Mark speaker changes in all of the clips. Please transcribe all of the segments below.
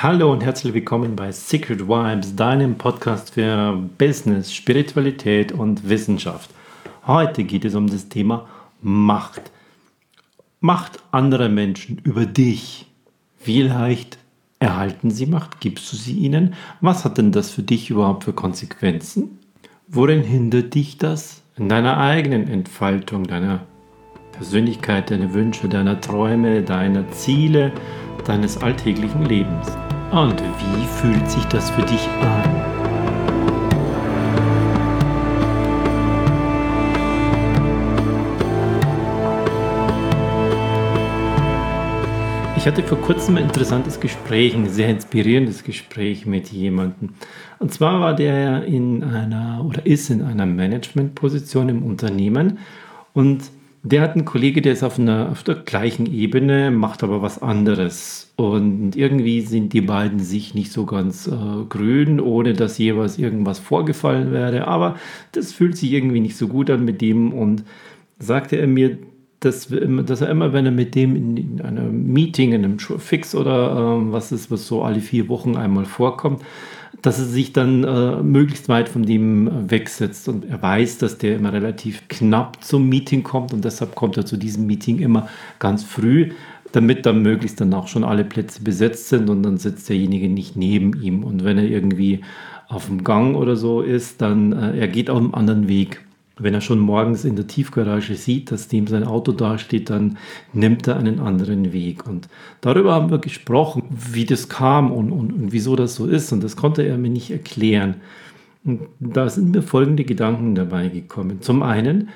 Speaker 1: Hallo und herzlich willkommen bei Secret Vibes, deinem Podcast für Business, Spiritualität und Wissenschaft. Heute geht es um das Thema Macht. Macht anderer Menschen über dich. Wie leicht erhalten sie Macht? Gibst du sie ihnen? Was hat denn das für dich überhaupt für Konsequenzen? Worin hindert dich das in deiner eigenen Entfaltung, deiner Persönlichkeit, deiner Wünsche, deiner Träume, deiner Ziele? Deines alltäglichen Lebens. Und wie fühlt sich das für dich an? Ich hatte vor kurzem ein interessantes Gespräch, ein sehr inspirierendes Gespräch mit jemandem. Und zwar war der in einer oder ist in einer Managementposition im Unternehmen und der hat einen Kollege, der ist auf, einer, auf der gleichen Ebene, macht aber was anderes. Und irgendwie sind die beiden sich nicht so ganz äh, grün, ohne dass jeweils irgendwas vorgefallen wäre. Aber das fühlt sich irgendwie nicht so gut an mit dem. Und sagte er mir, dass, dass er immer, wenn er mit dem in, in einem Meeting, in einem Fix oder äh, was ist, was so alle vier Wochen einmal vorkommt, dass er sich dann äh, möglichst weit von dem wegsetzt. Und er weiß, dass der immer relativ knapp zum Meeting kommt und deshalb kommt er zu diesem Meeting immer ganz früh, damit dann möglichst dann auch schon alle Plätze besetzt sind und dann sitzt derjenige nicht neben ihm. Und wenn er irgendwie auf dem Gang oder so ist, dann äh, er geht auf einem anderen Weg wenn er schon morgens in der Tiefgarage sieht, dass dem sein Auto dasteht, dann nimmt er einen anderen Weg. Und darüber haben wir gesprochen, wie das kam und, und, und wieso das so ist. Und das konnte er mir nicht erklären. Und da sind mir folgende Gedanken dabei gekommen. Zum einen,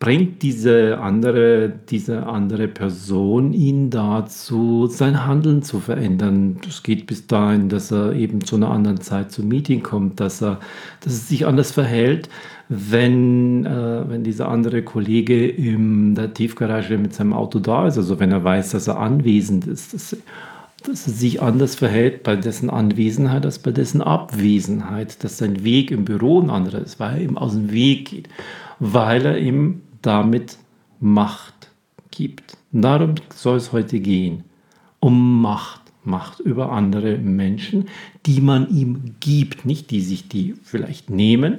Speaker 1: bringt diese andere, diese andere Person ihn dazu, sein Handeln zu verändern. Das geht bis dahin, dass er eben zu einer anderen Zeit zum Meeting kommt, dass er, dass er sich anders verhält, wenn, äh, wenn dieser andere Kollege in der Tiefgarage mit seinem Auto da ist, also wenn er weiß, dass er anwesend ist, dass, dass er sich anders verhält bei dessen Anwesenheit als bei dessen Abwesenheit, dass sein Weg im Büro ein anderer ist, weil er eben aus dem Weg geht, weil er eben damit Macht gibt. darum soll es heute gehen. Um Macht. Macht über andere Menschen, die man ihm gibt, nicht die sich die vielleicht nehmen,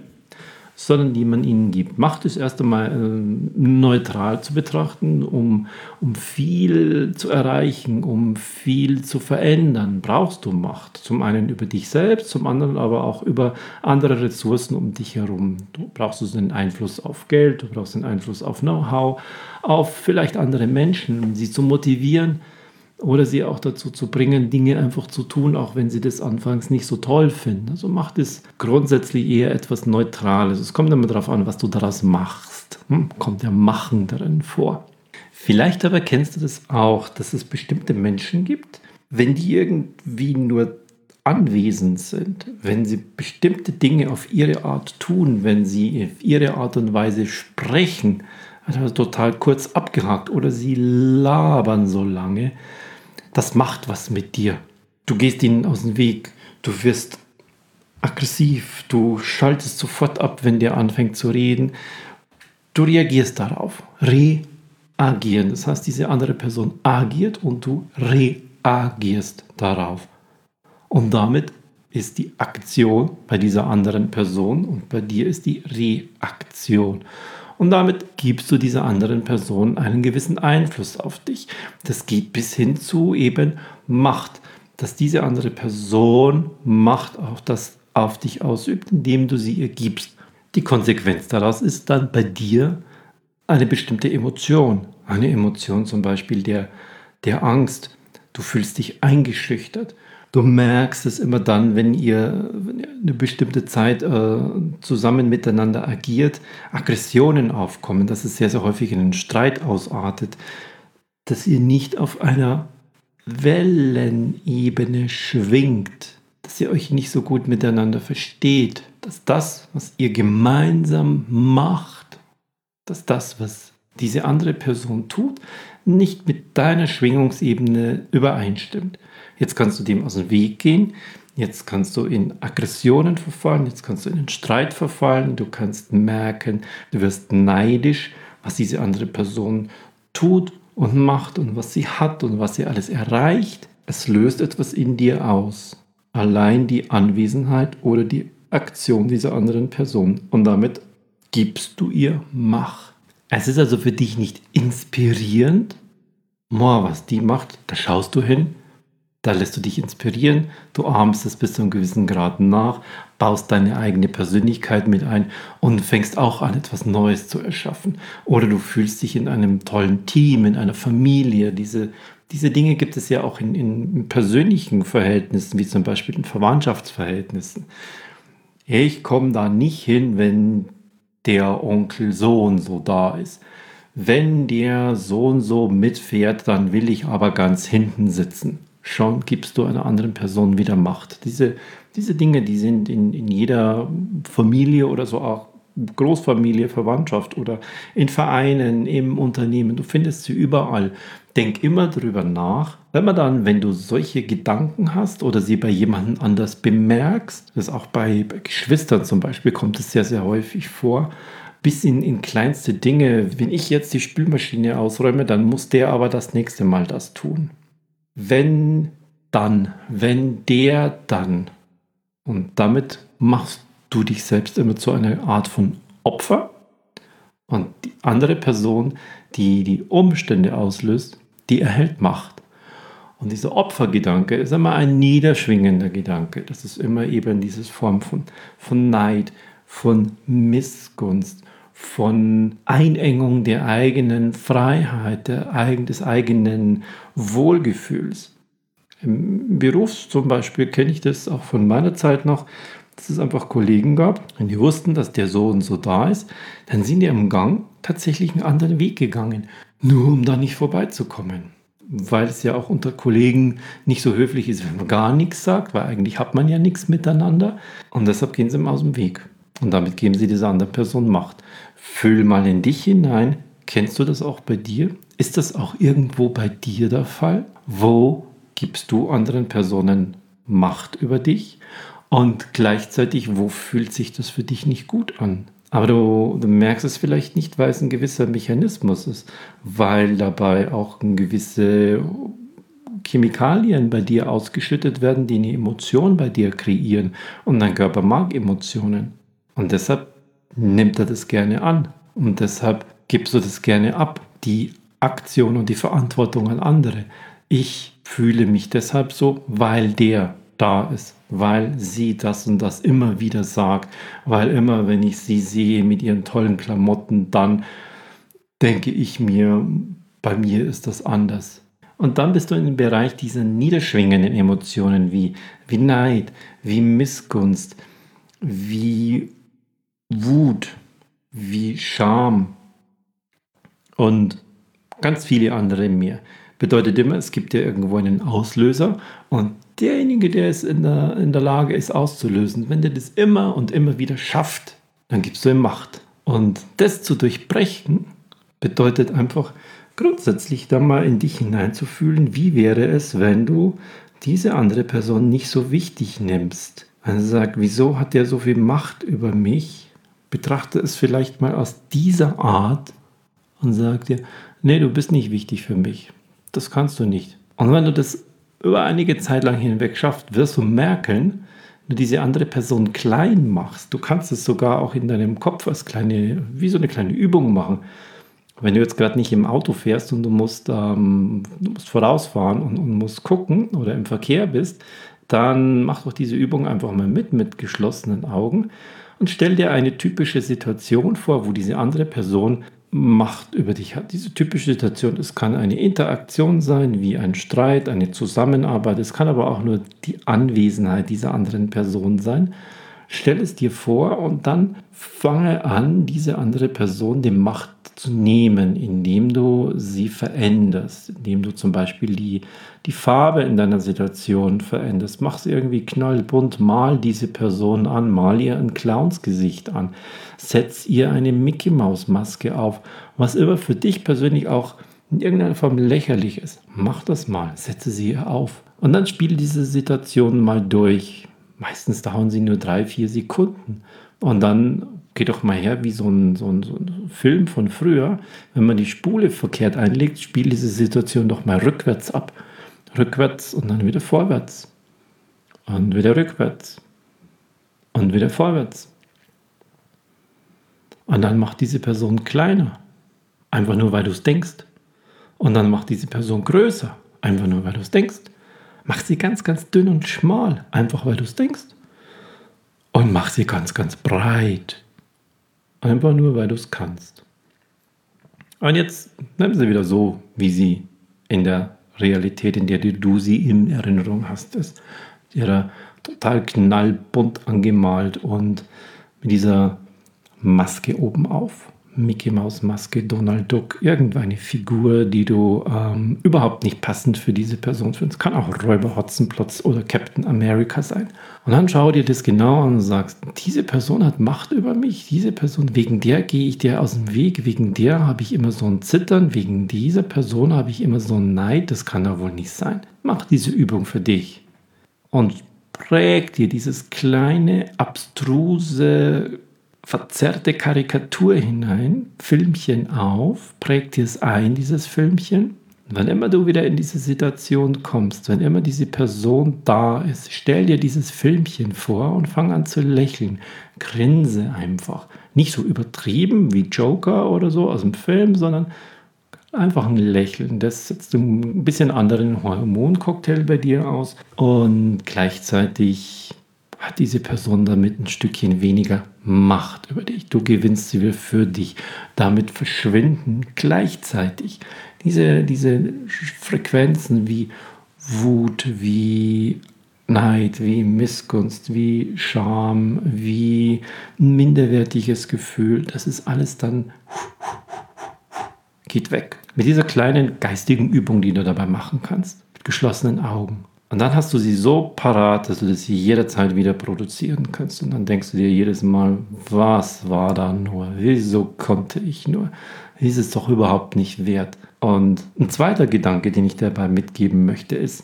Speaker 1: sondern die man ihnen gibt. Macht ist erst einmal äh, neutral zu betrachten, um, um viel zu erreichen, um viel zu verändern, brauchst du Macht. Zum einen über dich selbst, zum anderen aber auch über andere Ressourcen um dich herum. Du brauchst also den Einfluss auf Geld, du brauchst den Einfluss auf Know-how, auf vielleicht andere Menschen, um sie zu motivieren oder sie auch dazu zu bringen, Dinge einfach zu tun, auch wenn sie das anfangs nicht so toll finden. Also macht es grundsätzlich eher etwas Neutrales. Es kommt immer darauf an, was du daraus machst. Hm? Kommt ja Machen darin vor. Vielleicht aber kennst du das auch, dass es bestimmte Menschen gibt, wenn die irgendwie nur anwesend sind, wenn sie bestimmte Dinge auf ihre Art tun, wenn sie auf ihre Art und Weise sprechen, also total kurz abgehakt oder sie labern so lange, das macht was mit dir. Du gehst ihnen aus dem Weg, du wirst aggressiv, du schaltest sofort ab, wenn der anfängt zu reden. Du reagierst darauf. Reagieren. Das heißt, diese andere Person agiert und du reagierst darauf. Und damit ist die Aktion bei dieser anderen Person und bei dir ist die Reaktion und damit gibst du dieser anderen Person einen gewissen Einfluss auf dich. Das geht bis hin zu eben Macht, dass diese andere Person Macht auf, das, auf dich ausübt, indem du sie ihr gibst. Die Konsequenz daraus ist dann bei dir eine bestimmte Emotion. Eine Emotion zum Beispiel der, der Angst. Du fühlst dich eingeschüchtert. Du merkst es immer dann, wenn ihr, eine bestimmte Zeit äh, zusammen miteinander agiert, Aggressionen aufkommen, dass es sehr, sehr häufig in einen Streit ausartet, dass ihr nicht auf einer Wellenebene schwingt, dass ihr euch nicht so gut miteinander versteht, dass das, was ihr gemeinsam macht, dass das, was diese andere Person tut, nicht mit deiner Schwingungsebene übereinstimmt. Jetzt kannst du dem aus dem Weg gehen. Jetzt kannst du in Aggressionen verfallen, jetzt kannst du in den Streit verfallen, du kannst merken, du wirst neidisch, was diese andere Person tut und macht und was sie hat und was sie alles erreicht. Es löst etwas in dir aus. Allein die Anwesenheit oder die Aktion dieser anderen Person. Und damit gibst du ihr Macht. Es ist also für dich nicht inspirierend. Boah, was die macht, da schaust du hin, da lässt du dich inspirieren, du ahmst es bis zu einem gewissen Grad nach, baust deine eigene Persönlichkeit mit ein und fängst auch an, etwas Neues zu erschaffen. Oder du fühlst dich in einem tollen Team, in einer Familie. Diese, diese Dinge gibt es ja auch in, in persönlichen Verhältnissen, wie zum Beispiel in Verwandtschaftsverhältnissen. Ich komme da nicht hin, wenn der Onkel so und so da ist. Wenn der so und so mitfährt, dann will ich aber ganz hinten sitzen. Schon gibst du einer anderen Person wieder Macht. Diese, diese Dinge, die sind in, in jeder Familie oder so auch Großfamilie, Verwandtschaft oder in Vereinen, im Unternehmen. Du findest sie überall. Denk immer darüber nach. Wenn man dann, wenn du solche Gedanken hast oder sie bei jemandem anders bemerkst, das auch bei, bei Geschwistern zum Beispiel, kommt es sehr, sehr häufig vor, bis in, in kleinste Dinge. Wenn ich jetzt die Spülmaschine ausräume, dann muss der aber das nächste Mal das tun. Wenn dann, wenn der dann. Und damit machst du dich selbst immer zu einer Art von Opfer. Und die andere Person, die die Umstände auslöst, die erhält Macht. Und dieser Opfergedanke ist immer ein niederschwingender Gedanke. Das ist immer eben diese Form von, von Neid, von Missgunst, von Einengung der eigenen Freiheit, des eigenen Wohlgefühls. Im Beruf zum Beispiel kenne ich das auch von meiner Zeit noch, dass es einfach Kollegen gab, wenn die wussten, dass der so und so da ist, dann sind die im Gang tatsächlich einen anderen Weg gegangen, nur um da nicht vorbeizukommen. Weil es ja auch unter Kollegen nicht so höflich ist, wenn man gar nichts sagt, weil eigentlich hat man ja nichts miteinander. Und deshalb gehen sie ihm aus dem Weg. Und damit geben sie dieser anderen Person Macht. Fühl mal in dich hinein. Kennst du das auch bei dir? Ist das auch irgendwo bei dir der Fall? Wo gibst du anderen Personen Macht über dich? Und gleichzeitig, wo fühlt sich das für dich nicht gut an? Aber du, du, merkst es vielleicht nicht, weil es ein gewisser Mechanismus ist, weil dabei auch gewisse Chemikalien bei dir ausgeschüttet werden, die eine Emotion bei dir kreieren. Und dein Körper mag Emotionen. Und deshalb nimmt er das gerne an. Und deshalb gibst du das gerne ab, die Aktion und die Verantwortung an andere. Ich fühle mich deshalb so, weil der da ist, weil sie das und das immer wieder sagt, weil immer, wenn ich sie sehe mit ihren tollen Klamotten, dann denke ich mir, bei mir ist das anders. Und dann bist du in dem Bereich dieser niederschwingenden Emotionen wie, wie Neid, wie Missgunst, wie Wut, wie Scham und ganz viele andere mehr. Bedeutet immer, es gibt ja irgendwo einen Auslöser und derjenige, der es in der, in der Lage ist auszulösen, wenn der das immer und immer wieder schafft, dann gibst du ihm Macht. Und das zu durchbrechen, bedeutet einfach grundsätzlich da mal in dich hineinzufühlen, wie wäre es, wenn du diese andere Person nicht so wichtig nimmst. Also sag, wieso hat der so viel Macht über mich? Betrachte es vielleicht mal aus dieser Art und sag dir, nee, du bist nicht wichtig für mich. Das kannst du nicht. Und wenn du das über einige Zeit lang hinweg schaffst, wirst du merken, wenn du diese andere Person klein machst, du kannst es sogar auch in deinem Kopf als kleine, wie so eine kleine Übung machen. Wenn du jetzt gerade nicht im Auto fährst und du musst, ähm, du musst vorausfahren und, und musst gucken oder im Verkehr bist, dann mach doch diese Übung einfach mal mit, mit geschlossenen Augen und stell dir eine typische Situation vor, wo diese andere Person Macht über dich hat. Diese typische Situation, es kann eine Interaktion sein, wie ein Streit, eine Zusammenarbeit, es kann aber auch nur die Anwesenheit dieser anderen Person sein. Stell es dir vor und dann fange an, diese andere Person die Macht zu nehmen, indem du sie veränderst, indem du zum Beispiel die, die Farbe in deiner Situation veränderst. Mach sie irgendwie knallbunt, mal diese Person an, mal ihr ein Clownsgesicht an, setz ihr eine Mickey Maus Maske auf, was immer für dich persönlich auch in irgendeiner Form lächerlich ist. Mach das mal, setze sie ihr auf und dann spiel diese Situation mal durch. Meistens dauern sie nur drei, vier Sekunden. Und dann geht doch mal her wie so ein, so, ein, so ein, Film von früher. Wenn man die Spule verkehrt einlegt, spielt diese Situation doch mal rückwärts ab. rückwärts und dann wieder vorwärts und wieder rückwärts und wieder vorwärts. Und dann macht diese Person kleiner, einfach nur weil du es denkst. Und dann macht diese Person größer, einfach nur weil du es denkst. Mach sie ganz, ganz dünn und schmal, einfach weil du es denkst. Und mach sie ganz, ganz breit, einfach nur weil du es kannst. Und jetzt nimm sie wieder so, wie sie in der Realität, in der du sie in Erinnerung hast, ist. Ihre total knallbunt angemalt und mit dieser Maske oben auf. Mickey Maus Maske, Donald Duck, irgendeine Figur, die du ähm, überhaupt nicht passend für diese Person findest. Kann auch Räuber Hotzenplotz oder Captain America sein. Und dann schau dir das genau an und sagst, diese Person hat Macht über mich, diese Person, wegen der gehe ich dir aus dem Weg, wegen der habe ich immer so ein Zittern, wegen dieser Person habe ich immer so ein Neid, das kann doch wohl nicht sein. Mach diese Übung für dich und präg dir dieses kleine, abstruse, verzerrte Karikatur hinein, Filmchen auf, präg dir es ein, dieses Filmchen. Und wann immer du wieder in diese Situation kommst, wenn immer diese Person da ist, stell dir dieses Filmchen vor und fang an zu lächeln. Grinse einfach. Nicht so übertrieben wie Joker oder so aus dem Film, sondern einfach ein Lächeln. Das setzt ein bisschen anderen Hormoncocktail bei dir aus und gleichzeitig hat diese Person damit ein Stückchen weniger Macht über dich. Du gewinnst sie für dich. Damit verschwinden gleichzeitig diese, diese Frequenzen wie Wut, wie Neid, wie Missgunst, wie Scham, wie ein minderwertiges Gefühl. Das ist alles dann geht weg. Mit dieser kleinen geistigen Übung, die du dabei machen kannst, mit geschlossenen Augen. Und dann hast du sie so parat, dass du das jederzeit wieder produzieren kannst. Und dann denkst du dir jedes Mal, was war da nur? Wieso konnte ich nur? Ist es doch überhaupt nicht wert. Und ein zweiter Gedanke, den ich dabei mitgeben möchte, ist,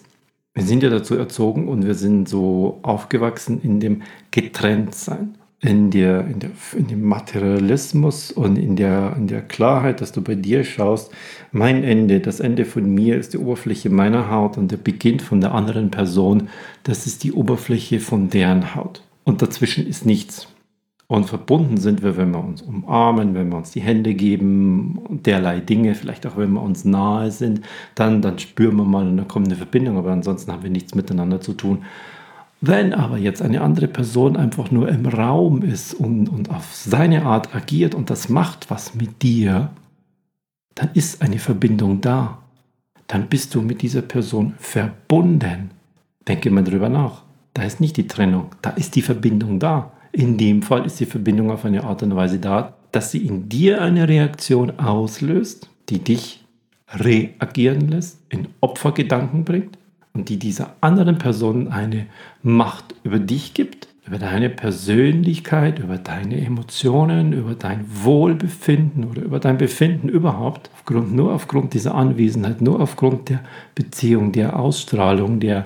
Speaker 1: wir sind ja dazu erzogen und wir sind so aufgewachsen in dem Getrenntsein in, der, in, der, in dem Materialismus und in der, in der Klarheit, dass du bei dir schaust, mein Ende, das Ende von mir ist die Oberfläche meiner Haut und der Beginn von der anderen Person, das ist die Oberfläche von deren Haut. Und dazwischen ist nichts. Und verbunden sind wir, wenn wir uns umarmen, wenn wir uns die Hände geben derlei Dinge, vielleicht auch wenn wir uns nahe sind, dann, dann spüren wir mal und dann kommt eine Verbindung, aber ansonsten haben wir nichts miteinander zu tun. Wenn aber jetzt eine andere Person einfach nur im Raum ist und, und auf seine Art agiert und das macht was mit dir, dann ist eine Verbindung da. Dann bist du mit dieser Person verbunden. Denke mal drüber nach. Da ist nicht die Trennung, da ist die Verbindung da. In dem Fall ist die Verbindung auf eine Art und Weise da, dass sie in dir eine Reaktion auslöst, die dich reagieren lässt, in Opfergedanken bringt und die dieser anderen Person eine Macht über dich gibt, über deine Persönlichkeit, über deine Emotionen, über dein Wohlbefinden oder über dein Befinden überhaupt, aufgrund, nur aufgrund dieser Anwesenheit, nur aufgrund der Beziehung, der Ausstrahlung, der,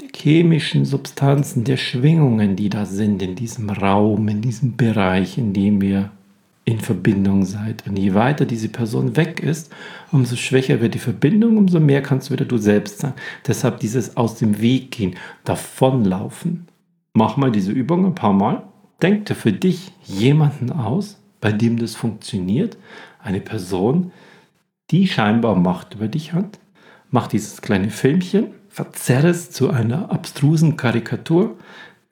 Speaker 1: der chemischen Substanzen, der Schwingungen, die da sind in diesem Raum, in diesem Bereich, in dem wir in Verbindung seid. Und je weiter diese Person weg ist, umso schwächer wird die Verbindung, umso mehr kannst du wieder du selbst sein. Deshalb dieses aus dem Weg gehen, davonlaufen. Mach mal diese Übung ein paar Mal. Denk dir für dich jemanden aus, bei dem das funktioniert. Eine Person, die scheinbar Macht über dich hat. Mach dieses kleine Filmchen, verzerre es zu einer abstrusen Karikatur,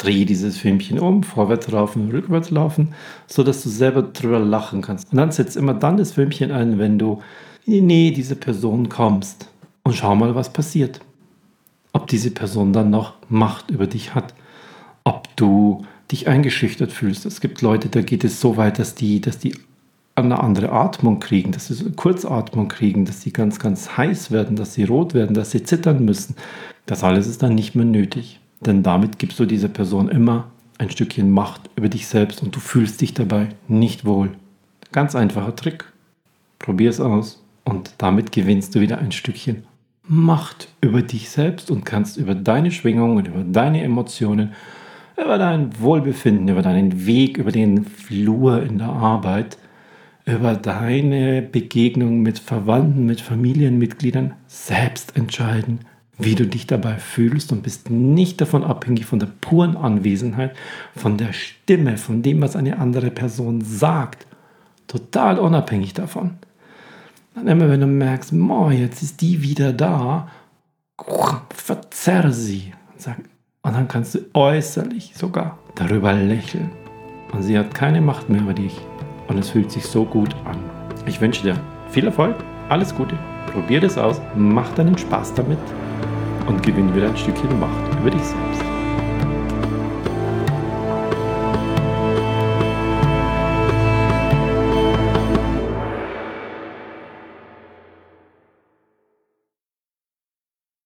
Speaker 1: dreh dieses Filmchen um, vorwärts laufen, rückwärts laufen, so dass du selber drüber lachen kannst. Und dann setz immer dann das Filmchen ein, wenn du in die Nähe dieser Person kommst und schau mal, was passiert. Ob diese Person dann noch Macht über dich hat, ob du dich eingeschüchtert fühlst. Es gibt Leute, da geht es so weit, dass die, dass die eine andere Atmung kriegen, dass sie so eine Kurzatmung kriegen, dass sie ganz, ganz heiß werden, dass sie rot werden, dass sie zittern müssen. Das alles ist dann nicht mehr nötig. Denn damit gibst du dieser Person immer ein Stückchen Macht über dich selbst und du fühlst dich dabei nicht wohl. Ganz einfacher Trick. Probier es aus und damit gewinnst du wieder ein Stückchen Macht über dich selbst und kannst über deine Schwingungen, über deine Emotionen, über dein Wohlbefinden, über deinen Weg, über den Flur in der Arbeit, über deine Begegnung mit Verwandten, mit Familienmitgliedern selbst entscheiden, wie du dich dabei fühlst und bist nicht davon abhängig von der puren Anwesenheit, von der Stimme, von dem, was eine andere Person sagt. Total unabhängig davon. Dann immer, wenn du merkst, oh, jetzt ist die wieder da, verzerr sie. Und dann kannst du äußerlich sogar darüber lächeln. Und sie hat keine Macht mehr über dich. Und es fühlt sich so gut an. Ich wünsche dir viel Erfolg, alles Gute. Probier es aus, mach deinen Spaß damit und gewinn wieder ein Stückchen Macht über dich selbst.